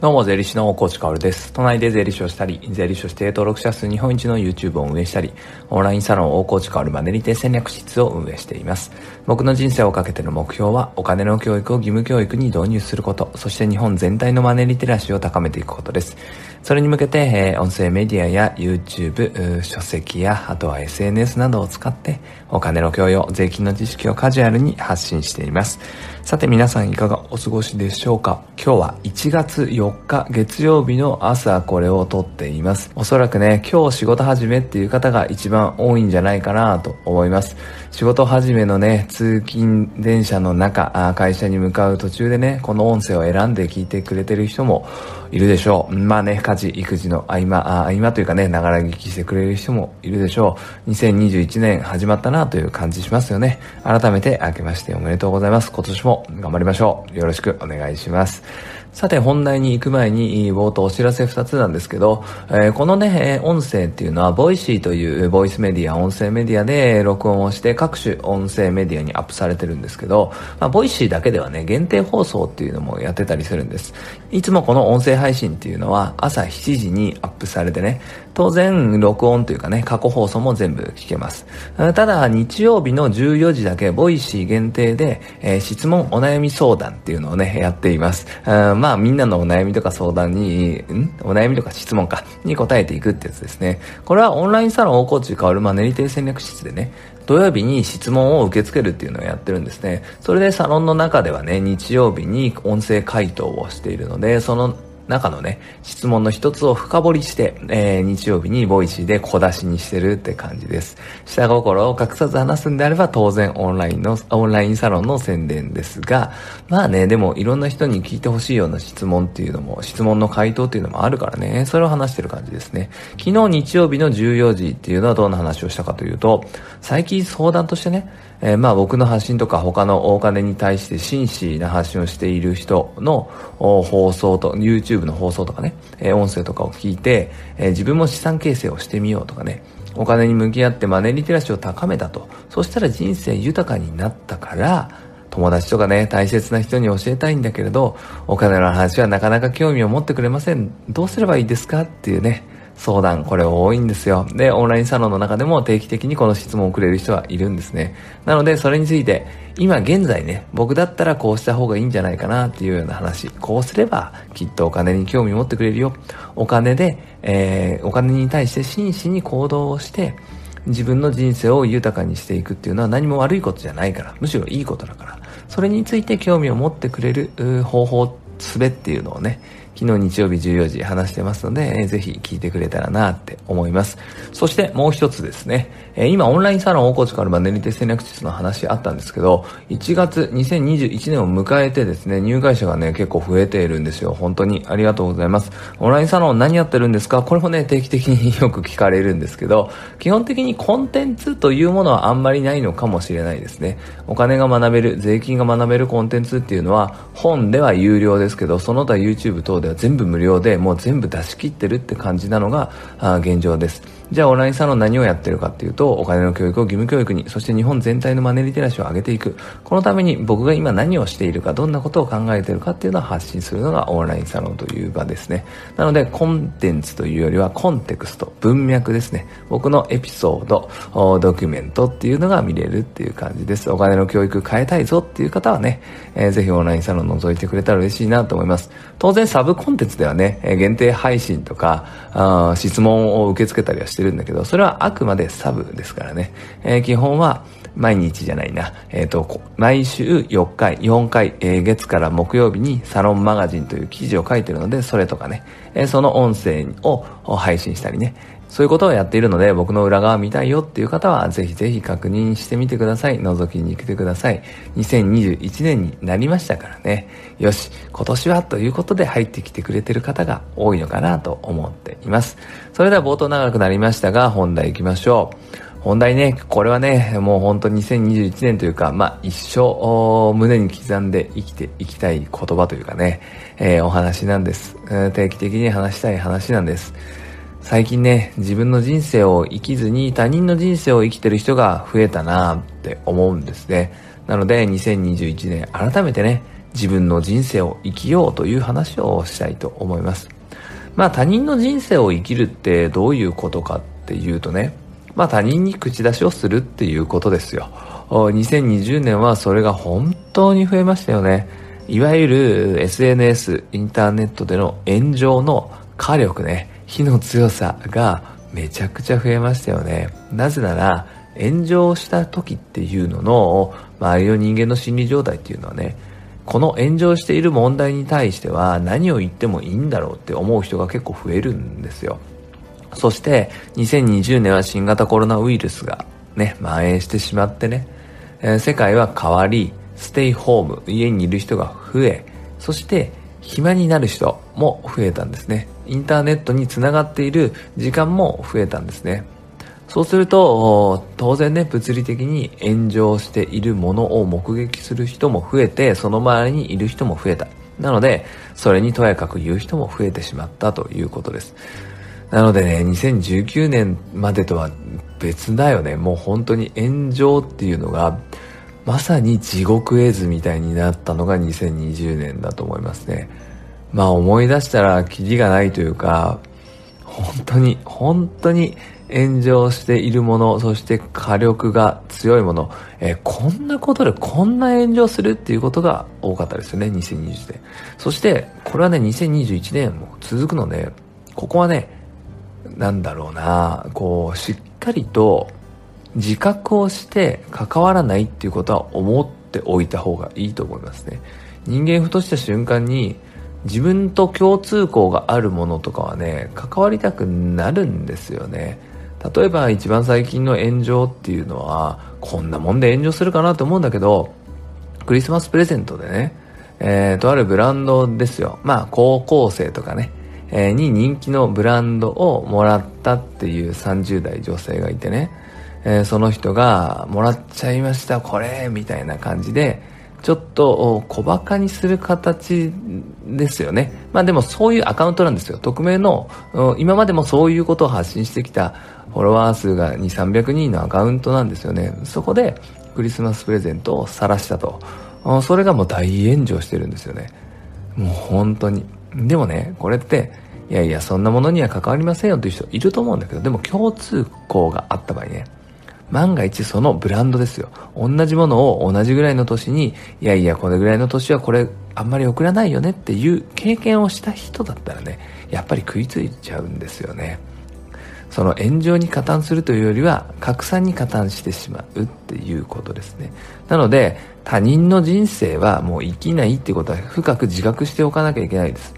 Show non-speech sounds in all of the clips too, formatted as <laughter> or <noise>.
どうも、税理士の大河内かおるです。都内で税理士をしたり、税理士として登録者数日本一の YouTube を運営したり、オンラインサロン大河内かおるマネリテ戦略室を運営しています。僕の人生をかけての目標は、お金の教育を義務教育に導入すること、そして日本全体のマネリテラシーを高めていくことです。それに向けて、え、音声メディアや YouTube、書籍や、あとは SNS などを使って、お金の教養、税金の知識をカジュアルに発信しています。さて皆さんいかがお過ごしでしょうか？今日は1月4日月曜日の朝これを撮っています。おそらくね、今日仕事始めっていう方が一番多いんじゃないかなと思います。仕事始めのね、通勤電車の中、会社に向かう途中でね、この音声を選んで聞いてくれてる人もいるでしょう。まあね、家事、育児の合間、合間というかね、ながら聞きしてくれる人もいるでしょう。2021年始まったなという感じしますよね。改めて明けましておめでとうございます。今年も頑張りましょう。よろしくお願いします。さて本題に行く前に冒頭お知らせ2つなんですけど、えー、このね、音声っていうのは Voicy というボイスメディア、音声メディアで録音をして各種音声メディアにアップされてるんですけど、まあ、 Voicy だけではね、限定放送っていうのもやってたりするんです。いつもこの音声配信っていうのは朝7時にアップされてね、当然録音というかね、過去放送も全部聞けます。ただ日曜日の14時だけ Voicy 限定で、えー、質問お悩み相談っていうのをね、やっています。まあみんなのお悩みとか相談に、ん？お悩みとか質問か、に答えていくってやつですね。これはオンラインサロン大河内変わるま練り手戦略室でね、土曜日に質問を受け付けるっていうのをやってるんですね。それでサロンの中ではね、日曜日に音声回答をしているので、その中のね、質問の一つを深掘りして、えー、日曜日に Voicy で小出しにしてるって感じです。下心を隠さず話すんであれば当然オンラインの、オンラインサロンの宣伝ですが、まあね、でもいろんな人に聞いてほしいような質問っていうのも、質問の回答っていうのもあるからね、それを話してる感じですね。昨日日曜日の14時っていうのはどんな話をしたかというと、最近相談としてね、えー、まあ僕の発信とか他のお金に対して真摯な発信をしている人の放送と、YouTube の放送とかね、えー、音声とかを聞いて、えー、自分も資産形成をしてみようとかね、お金に向き合ってマネリテラシーを高めたと。そしたら人生豊かになったから、友達とかね、大切な人に教えたいんだけれど、お金の話はなかなか興味を持ってくれません。どうすればいいですか？っていうね、相談、これ多いんですよ。で、オンラインサロンの中でも定期的にこの質問をくれる人はいるんですね。なので、それについて、今現在ね、僕だったらこうした方がいいんじゃないかなっていうような話。こうすれば、きっとお金に興味を持ってくれるよ。お金で、えー、お金に対して真摯に行動をして、自分の人生を豊かにしていくっていうのは何も悪いことじゃないから、むしろいいことだから、それについて興味を持ってくれる方法、すべっていうのをね、昨日日曜日14時話してますので、えー、ぜひ聞いてくれたらなって思います。そしてもう一つですね、えー、今オンラインサロン大河内からマネリテ戦略室の話あったんですけど、1月2021年を迎えてですね、入会者がね、結構増えているんですよ。本当にありがとうございます。オンラインサロン何やってるんですか？これもね、定期的に <laughs> よく聞かれるんですけど、基本的にコンテンツというものはあんまりないのかもしれないですね。お金が学べる、税金が学べるコンテンツっていうのは、本では有料ですけど、その他 YouTube 等で全部無料でもう全部出し切ってるって感じなのが現状です。じゃあオンラインサロン何をやってるかっていうとお金の教育を義務教育にそして日本全体のマネリテラシーを上げていく。このために僕が今何をしているかどんなことを考えているかっていうのを発信するのがオンラインサロンという場ですね。なのでコンテンツというよりはコンテクスト文脈ですね。僕のエピソードドキュメントっていうのが見れるっていう感じです。お金の教育変えたいぞっていう方はね、えー、ぜひオンラインサロン覗いてくれたら嬉しいなと思います。当然サブコンテンツではね、限定配信とかあ質問を受け付けたりはしてしてるんだけどそれはあくまでサブですからね、えー、基本は毎日じゃないな、えっ、ー、と、毎週4回、4回、えー、月から木曜日にサロンマガジンという記事を書いてるので、それとかね、えー、その音声を配信したりね、そういうことをやっているので、僕の裏側見たいよっていう方は、ぜひぜひ確認してみてください。覗きに来てください。2021年になりましたからね。よし、今年はということで入ってきてくれてる方が多いのかなと思っています。それでは冒頭長くなりましたが、本題行きましょう。本題ね、これはね、もう本当2021年というか、まあ一生胸に刻んで生きていきたい言葉というかね、えー、お話なんです、定期的に話したい話なんです。最近ね、自分の人生を生きずに他人の人生を生きてる人が増えたなって思うんですね。なので2021年改めてね、自分の人生を生きようという話をしたいと思います。まあ他人の人生を生きるってどういうことかっていうとね、まあ他人に口出しをするっていうことですよ。2020年はそれが本当に増えましたよね。いわゆる SNS、インターネットでの炎上の火力ね、火の強さがめちゃくちゃ増えましたよね。なぜなら、炎上した時っていうのの周りの人間の心理状態っていうのはね、この炎上している問題に対しては何を言ってもいいんだろうって思う人が結構増えるんですよ。そして2020年は新型コロナウイルスがね、蔓延してしまってね、えー、世界は変わり、ステイホーム、家にいる人が増え、そして暇になる人も増えたんですね。インターネットにつながっている時間も増えたんですね。そうすると、当然ね、物理的に炎上しているものを目撃する人も増えて、その周りにいる人も増えた。なので、それにとやかく言う人も増えてしまったということです。なのでね、2019年までとは別だよね。もう本当に炎上っていうのが、まさに地獄絵図みたいになったのが2020年だと思いますね。まあ思い出したらキリがないというか、本当に、本当に炎上しているもの、そして火力が強いもの、えー、こんなことでこんな炎上するっていうことが多かったですよね、2020年。そして、これはね、2021年も続くので、ここはね、なんだろうな、こう、しっかりと自覚をして関わらないっていうことは思っておいた方がいいと思いますね。人間ふとした瞬間に自分と共通項があるものとかはね、関わりたくなるんですよね。例えば一番最近の炎上っていうのは、こんなもんで炎上するかなと思うんだけど、クリスマスプレゼントでね、えー、とあるブランドですよ。まあ高校生とかね、えー、に人気のブランドをもらったっていう30代女性がいてね、えー、その人が、もらっちゃいました、これ、みたいな感じで、ちょっと小馬鹿にする形ですよね。まあでもそういうアカウントなんですよ。匿名の、今までもそういうことを発信してきたフォロワー数が2、300人のアカウントなんですよね。そこでクリスマスプレゼントを晒したと。それがもう大炎上してるんですよね。もう本当に。でもね、これって、いやいや、そんなものには関わりませんよという人いると思うんだけど、でも共通項があった場合ね、万が一そのブランドですよ。同じものを同じぐらいの年に、いやいや、これぐらいの年はこれあんまり送らないよねっていう経験をした人だったらね、やっぱり食いついちゃうんですよね。その炎上に加担するというよりは、拡散に加担してしまうっていうことですね。なので、他人の人生はもう生きないってことは深く自覚しておかなきゃいけないです。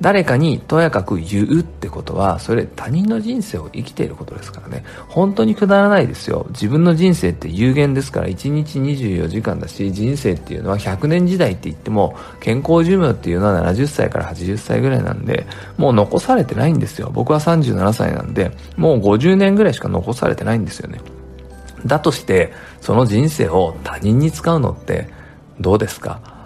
誰かにとやかく言うってことは、それ他人の人生を生きていることですからね。本当にくだらないですよ。自分の人生って有限ですから、1日24時間だし、人生っていうのは100年時代って言っても、健康寿命っていうのは70歳から80歳ぐらいなんで、もう残されてないんですよ。僕は37歳なんで、もう50年ぐらいしか残されてないんですよね。だとして、その人生を他人に使うのって、どうですか？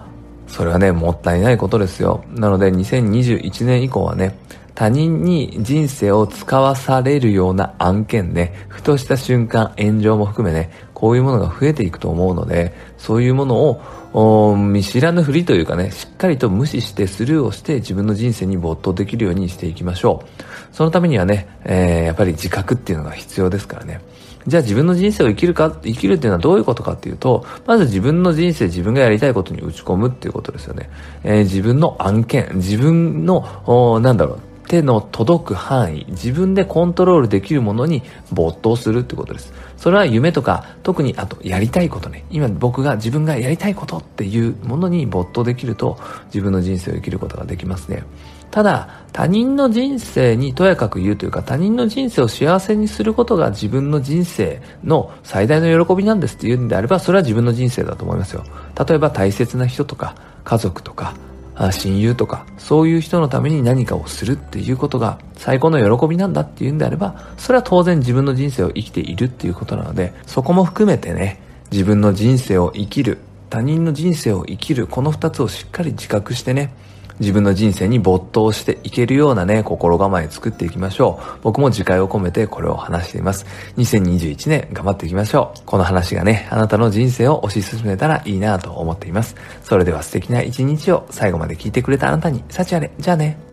それはね、もったいないことですよ。なので2021年以降はね、他人に人生を使わされるような案件ね、ふとした瞬間、炎上も含めね、こういうものが増えていくと思うので、そういうものを見知らぬふりというかね、しっかりと無視してスルーをして自分の人生に没頭できるようにしていきましょう。そのためにはね、えー、やっぱり自覚っていうのが必要ですからね。じゃあ自分の人生を生きるか、生きるっていうのはどういうことかっていうと、まず自分の人生、自分がやりたいことに打ち込むっていうことですよね。えー、自分の案件、自分の、なんだろう、手の届く範囲、自分でコントロールできるものに没頭するってことです。それは夢とか、特にあとやりたいことね。今僕が自分がやりたいことっていうものに没頭できると、自分の人生を生きることができますね。ただ、他人の人生にとやかく言うというか、他人の人生を幸せにすることが自分の人生の最大の喜びなんですっていうんであれば、それは自分の人生だと思いますよ。例えば大切な人とか、家族とか、親友とか、そういう人のために何かをするっていうことが最高の喜びなんだっていうんであれば、それは当然自分の人生を生きているっていうことなので、そこも含めてね、自分の人生を生きる、他人の人生を生きる、この二つをしっかり自覚してね、自分の人生に没頭していけるようなね、心構え作っていきましょう。僕も次回を込めてこれを話しています。2021年頑張っていきましょう。この話がね、あなたの人生を推し進めたらいいなと思っています。それでは素敵な一日を最後まで聞いてくれたあなたに、幸あれ。じゃあね。